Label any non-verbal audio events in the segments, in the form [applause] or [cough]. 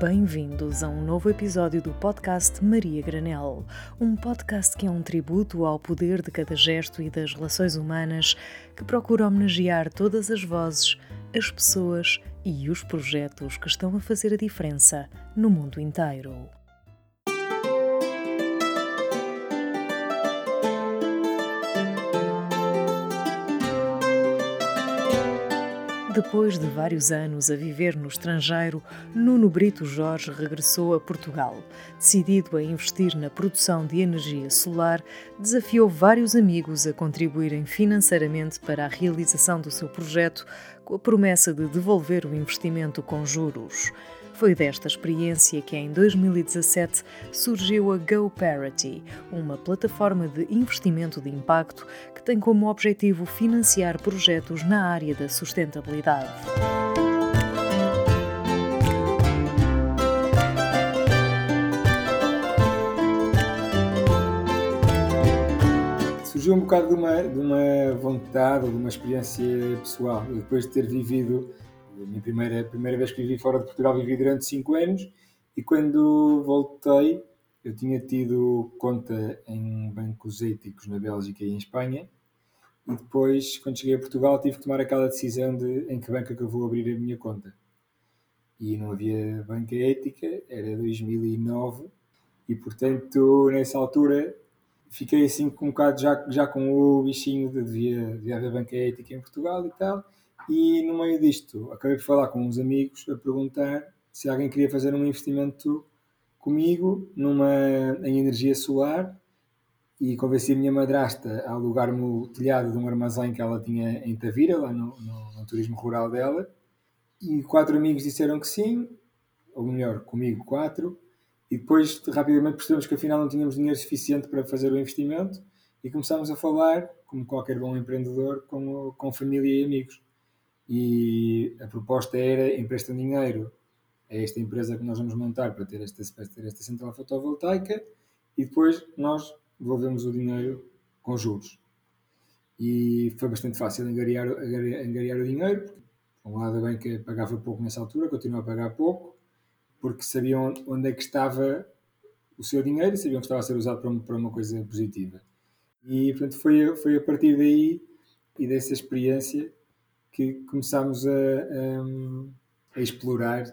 Bem-vindos a um novo episódio do podcast Maria Granel, um podcast que é um tributo ao poder de cada gesto e das relações humanas, que procura homenagear todas as vozes, as pessoas e os projetos que estão a fazer a diferença no mundo inteiro. Depois de vários anos a viver no estrangeiro, Nuno Brito Jorge regressou a Portugal. Decidido a investir na produção de energia solar, desafiou vários amigos a contribuírem financeiramente para a realização do seu projeto, a promessa de devolver o investimento com juros. Foi desta experiência que em 2017 surgiu a GoParity, uma plataforma de investimento de impacto que tem como objetivo financiar projetos na área da sustentabilidade. Surgiu um bocado de uma, de uma vontade, de uma experiência pessoal. Depois de ter vivido a minha primeira, primeira vez que vivi fora de Portugal, vivi durante 5 anos e quando voltei, eu tinha tido conta em bancos éticos na Bélgica e em Espanha. E depois, quando cheguei a Portugal, tive que tomar aquela decisão de em que banca que eu vou abrir a minha conta. E não havia banca ética, era 2009, e portanto, nessa altura, fiquei assim um bocado já, já com o bichinho de devia, devia haver banca ética em Portugal e tal. E no meio disto, acabei por falar com uns amigos a perguntar se alguém queria fazer um investimento comigo numa, em energia solar e convenci a minha madrasta a alugar-me o telhado de um armazém que ela tinha em Tavira, lá no, no, no, turismo rural dela. E quatro amigos disseram que sim, ou melhor, comigo quatro. E depois rapidamente percebemos que afinal não tínhamos dinheiro suficiente para fazer o investimento e começámos a falar, como qualquer bom empreendedor, com, com família e amigos e a proposta era empresta dinheiro a esta empresa que nós vamos montar para ter esta, para ter esta central fotovoltaica e depois nós devolvemos o dinheiro com juros. E foi bastante fácil angariar, angariar o dinheiro, porque, por um lado, a banca pagava pouco nessa altura, continua a pagar pouco, porque sabiam onde é que estava o seu dinheiro e sabiam que estava a ser usado para para uma coisa positiva. E, portanto, foi, foi a partir daí e dessa experiência que começámos a, a, a, explorar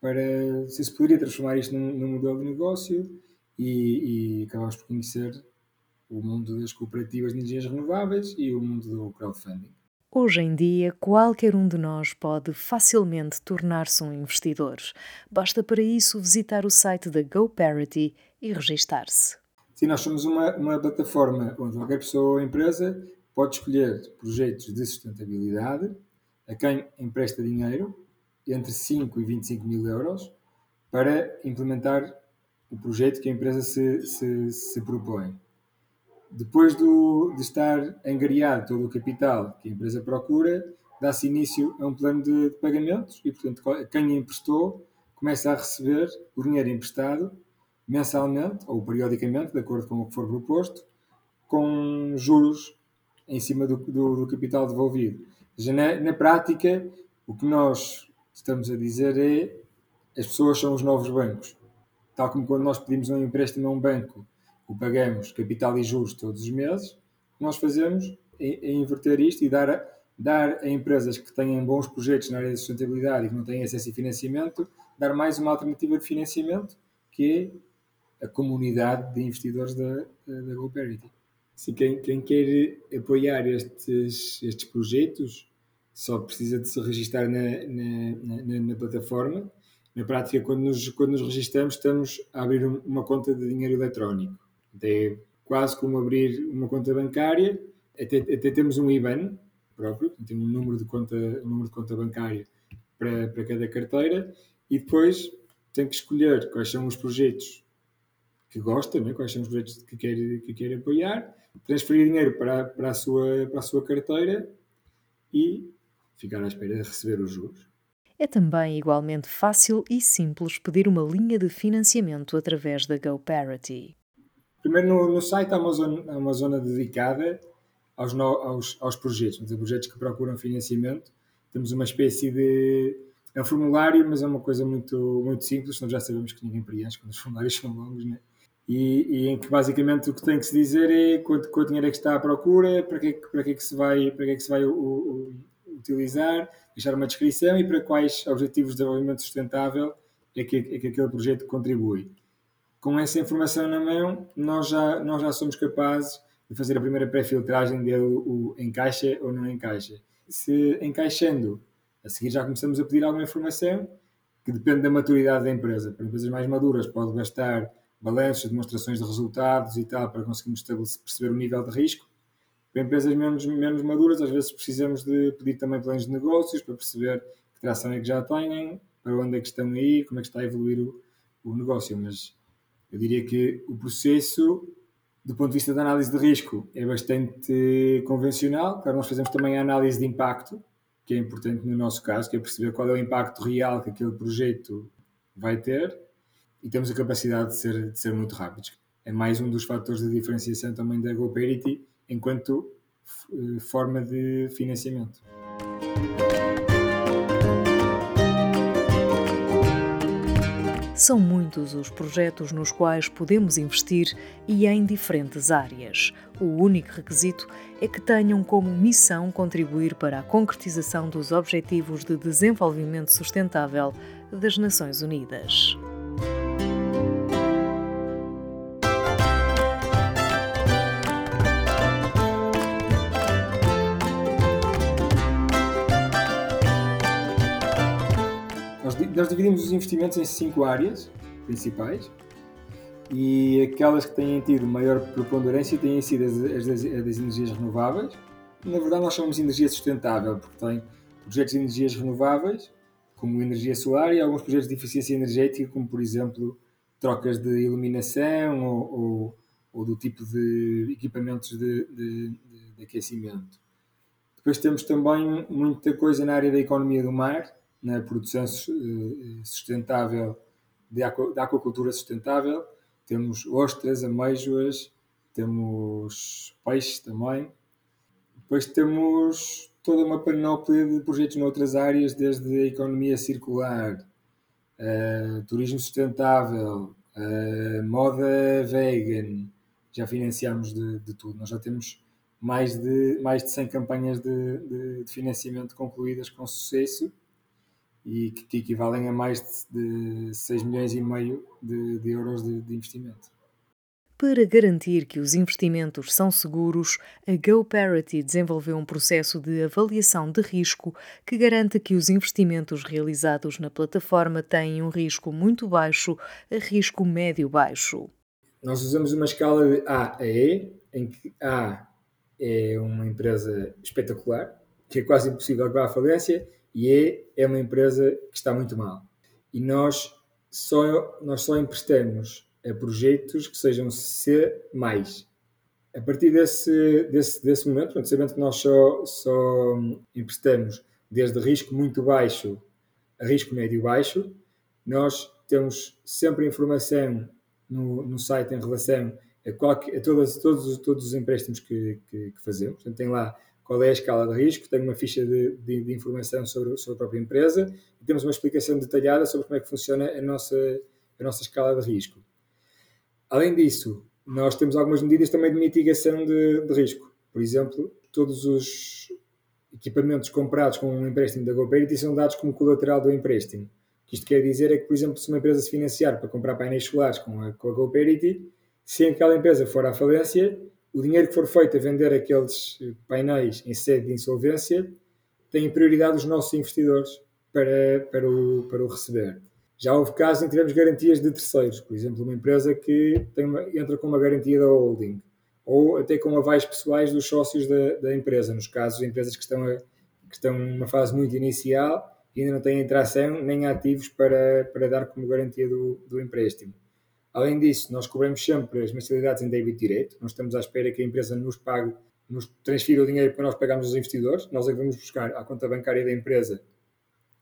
para se se poderia transformar isto num, num modelo de negócio e, e acabámos por conhecer o mundo das cooperativas de energias renováveis e o mundo do crowdfunding. Hoje em dia, qualquer um de nós pode facilmente tornar-se um investidor. Basta para isso visitar o site da GoParity e registar-se. Sim, nós somos uma, uma plataforma onde qualquer pessoa ou empresa pode escolher projetos de sustentabilidade a quem empresta dinheiro entre 5 e 25 mil euros para implementar o projeto que a empresa se, se, se propõe. Depois do, de estar angariado todo o capital que a empresa procura, dá-se início a um plano de, de pagamentos e, portanto, quem emprestou começa a receber o dinheiro emprestado mensalmente ou periodicamente, de acordo com o que for proposto, com juros em cima do, do, do capital devolvido. Seja, na, na, prática, o que nós estamos a dizer é as pessoas são os novos bancos. Tal como quando nós pedimos um empréstimo a um banco, o pagamos capital e juros todos os meses, nós fazemos é, inverter isto e dar a, dar a empresas que têm bons projetos na área da sustentabilidade e que não têm acesso a financiamento, dar mais uma alternativa de financiamento, que é a comunidade de investidores da, da, GoParity. Se quem, quem quer apoiar estes, estes projetos só precisa de se registrar na, na, na, na plataforma. Na prática, quando nos, quando nos registramos, estamos a abrir uma conta de dinheiro eletrónico. É quase como abrir uma conta bancária, até, até temos um IBAN próprio, tem um número de conta, um número de conta bancária para, para cada carteira e depois tem que escolher quais são os projetos que gosta, né? quais são os projetos que quer, que quer apoiar, transferir dinheiro para, para, a sua, para a sua carteira e ficar à espera de receber os juros. É também igualmente fácil e simples pedir uma linha de financiamento através da GoParity. Primeiro, no, no site há uma zona, uma zona dedicada aos, no, aos, aos projetos, aos projetos que procuram financiamento. Temos uma espécie de é um formulário, mas é uma coisa muito, muito simples, nós já sabemos que ninguém preenche quando os formulários [laughs] são longos, né? E, e, em que basicamente o que tem que se dizer é quanto, quanto dinheiro é que está à procura, para que, para que, é que se vai, para que, é que se vai o, o, utilizar, deixar uma descrição e para quais objetivos de desenvolvimento sustentável é que, é que aquele projeto contribui. Com essa informação na mão, nós já, nós já somos capazes de fazer a primeira pré-filtragem dele, o encaixa ou não encaixa. Se encaixando, a seguir já começamos a pedir alguma informação que depende da maturidade da empresa. Para empresas mais maduras, pode gastar balanços, demonstrações de resultados e tal, para conseguirmos perceber o nível de risco. Para empresas menos, menos maduras, às vezes precisamos de pedir também planos de negócios para perceber que tração é que já têm, para onde é que estão aí, como é que está a evoluir o, o negócio. Mas eu diria que o processo, do ponto de vista da análise de risco, é bastante convencional. Claro, nós fazemos também a análise de impacto, que é importante no nosso caso, que é perceber qual é o impacto real que aquele projeto vai ter e temos a capacidade de ser, de ser muito rápidos. É mais um dos fatores de diferenciação também da GoParity enquanto eh, forma de financiamento. São muitos os projetos nos quais podemos investir e em diferentes áreas. O único requisito é que tenham como missão contribuir para a concretização dos Objetivos de Desenvolvimento Sustentável das Nações Unidas. Nós dividimos os investimentos em cinco áreas principais e aquelas que têm tido maior preponderância têm sido as, as, as das energias renováveis. Na verdade, nós chamamos de energia sustentável, porque tem projetos de energias renováveis, como energia solar, e alguns projetos de eficiência energética, como por exemplo trocas de iluminação ou, ou, ou do tipo de equipamentos de, de, de aquecimento. Depois temos também muita coisa na área da economia do mar, na produção eh, sustentável, de aquacultura sustentável. Temos ostras, ameijoas, temos peixes também. Depois temos toda uma panóplia de projetos noutras áreas, desde a economia circular, uh, turismo sustentável, uh, moda vegan. Já financiamos de, de, tudo. Nós já temos mais de, mais de 100 campanhas de, de, de financiamento concluídas com sucesso e que, equivalem a mais de, de 6 milhões e meio de, de euros de, de investimento. Para garantir que os investimentos são seguros, a GoParity desenvolveu um processo de avaliação de risco que garante que os investimentos realizados na plataforma têm um risco muito baixo a risco médio-baixo. Nós usamos uma escala de A a E, em que A é uma empresa espetacular, que é quase impossível que vá à falência, e é, é uma empresa que está muito mal. E nós só, nós só emprestamos a projetos que sejam C+. A partir desse, desse, desse momento, sabendo que nós só, só emprestamos desde risco muito baixo a risco médio baixo, nós temos sempre informação no, no site em relação a, qualquer, a todas, todos, todos os empréstimos que, que, que fazemos. Portanto, tem lá qual é a escala de risco, tenho uma ficha de, de, de informação sobre, sobre, a própria empresa e temos uma explicação detalhada sobre como é que funciona a nossa, a nossa escala de risco. Além disso, nós temos algumas medidas também de mitigação de, de risco. Por exemplo, todos os equipamentos comprados com um empréstimo da GoParity são dados como colateral do empréstimo. O que isto quer dizer é que, por exemplo, se uma empresa se financiar para comprar painéis solares com a, com a GoParity, se aquela empresa for à falência, o dinheiro que for feito a vender aqueles painéis em sede de insolvência tem prioridade os nossos investidores para, para, o, para o receber. Já houve casos em que tivemos garantias de terceiros, por exemplo, uma empresa que uma, entra com uma garantia da holding, ou até com avais pessoais dos sócios da, da empresa, nos casos de empresas que estão, a, que estão numa fase muito inicial e ainda não têm tração nem ativos para, para dar como garantia do, do empréstimo. Além disso, nós cobramos sempre as mensalidades em débito direto. Nós estamos à espera que a empresa nos pague, nos transfira o dinheiro para nós pagarmos aos investidores. Nós é que vamos buscar a conta bancária da empresa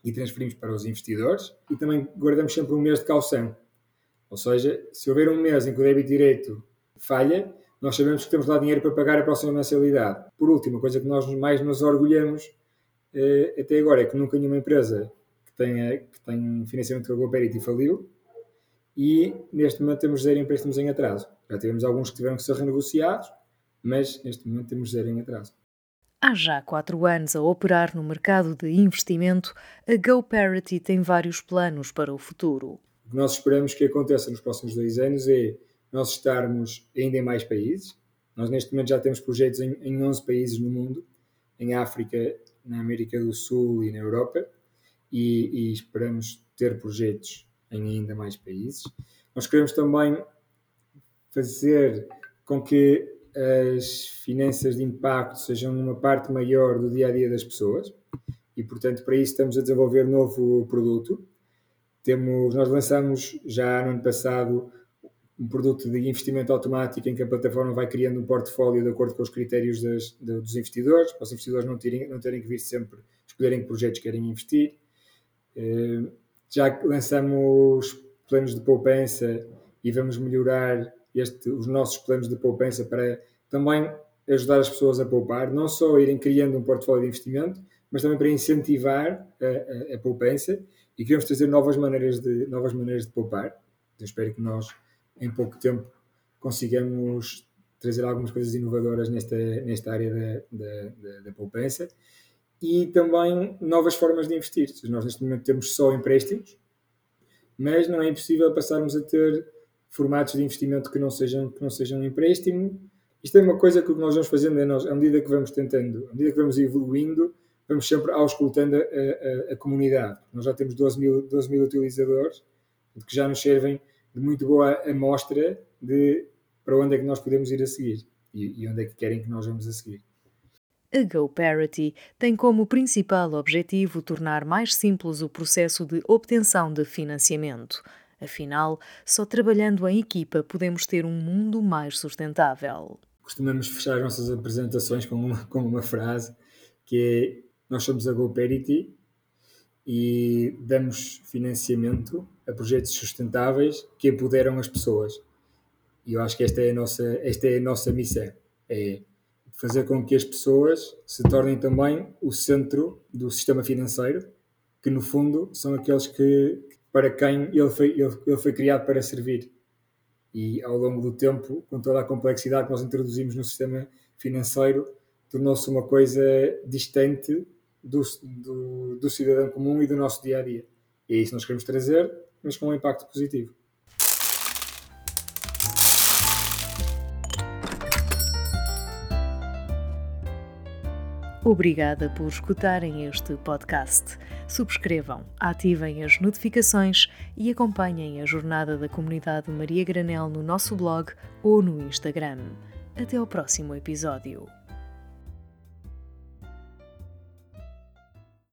e transferimos para os investidores. E também guardamos sempre um mês de caução. Ou seja, se houver um mês em que o débito direto falha, nós sabemos que temos lá dinheiro para pagar a próxima mensalidade. Por último, a coisa que nós mais nos orgulhamos eh, até agora é que nunca nenhuma empresa tem, que tem financiamento com a GoParity faliu e neste momento temos zero empréstimos em atraso. Já tivemos alguns que tiveram que ser renegociados, mas neste momento temos zero em atraso. Há já quatro anos a operar no mercado de investimento, a GoParity tem vários planos para o futuro. O que nós esperamos que aconteça nos próximos dois anos é nós estarmos ainda em mais países. Nós neste momento já temos projetos em, em 11 países no mundo, em África, na América do Sul e na Europa, e, e esperamos ter projetos em ainda mais países. Nós queremos também fazer com que as finanças de impacto sejam uma parte maior do dia a dia das pessoas e, portanto, para isso estamos a desenvolver novo produto. Temos, nós lançamos já no ano passado um produto de investimento automático em que a plataforma vai criando um portfólio de acordo com os critérios das, de, dos investidores, para os investidores não terem, não terem que vir sempre escolherem que projetos querem investir. Eh, já lançamos planos de poupança e vamos melhorar este, os nossos planos de poupança para também ajudar as pessoas a poupar, não só irem criando um portfólio de investimento, mas também para incentivar a, a, a poupança e queremos trazer novas maneiras de, novas maneiras de poupar. Espero que nós, em pouco tempo, consigamos trazer algumas coisas inovadoras nesta, nesta área da, da, da, da poupança e também novas formas de investir. Nós, neste momento, temos só empréstimos, mas não é impossível passarmos a ter formatos de investimento que não sejam, que não sejam empréstimo. Isto é uma coisa que nós vamos fazendo é nós, à medida que vamos tentando, à medida que vamos evoluindo, vamos sempre auscultando a, a, a comunidade. Nós já temos 12 mil, 12 mil utilizadores que já nos servem de muito boa amostra de para onde é que nós podemos ir a seguir e, e onde é que querem que nós vamos a seguir. A GoParity tem como principal objetivo tornar mais simples o processo de obtenção de financiamento. Afinal, só trabalhando em equipa podemos ter um mundo mais sustentável. Costumamos fechar as nossas apresentações com uma, com uma frase que é: Nós somos a GoParity e damos financiamento a projetos sustentáveis que empoderam as pessoas. E eu acho que esta é a nossa, esta é a nossa missão: é fazer com que as pessoas se tornem também o centro do sistema financeiro, que no fundo são aqueles que, para quem ele foi, ele, ele foi criado para servir. E ao longo do tempo, com toda a complexidade que nós introduzimos no sistema financeiro, tornou-se uma coisa distante do, do, do, cidadão comum e do nosso dia a dia. E é isso que nós queremos trazer, mas com um impacto positivo. Obrigada por escutarem este podcast. Subscrevam, ativem as notificações e acompanhem a jornada da comunidade Maria Granel no nosso blog ou no Instagram. Até ao próximo episódio.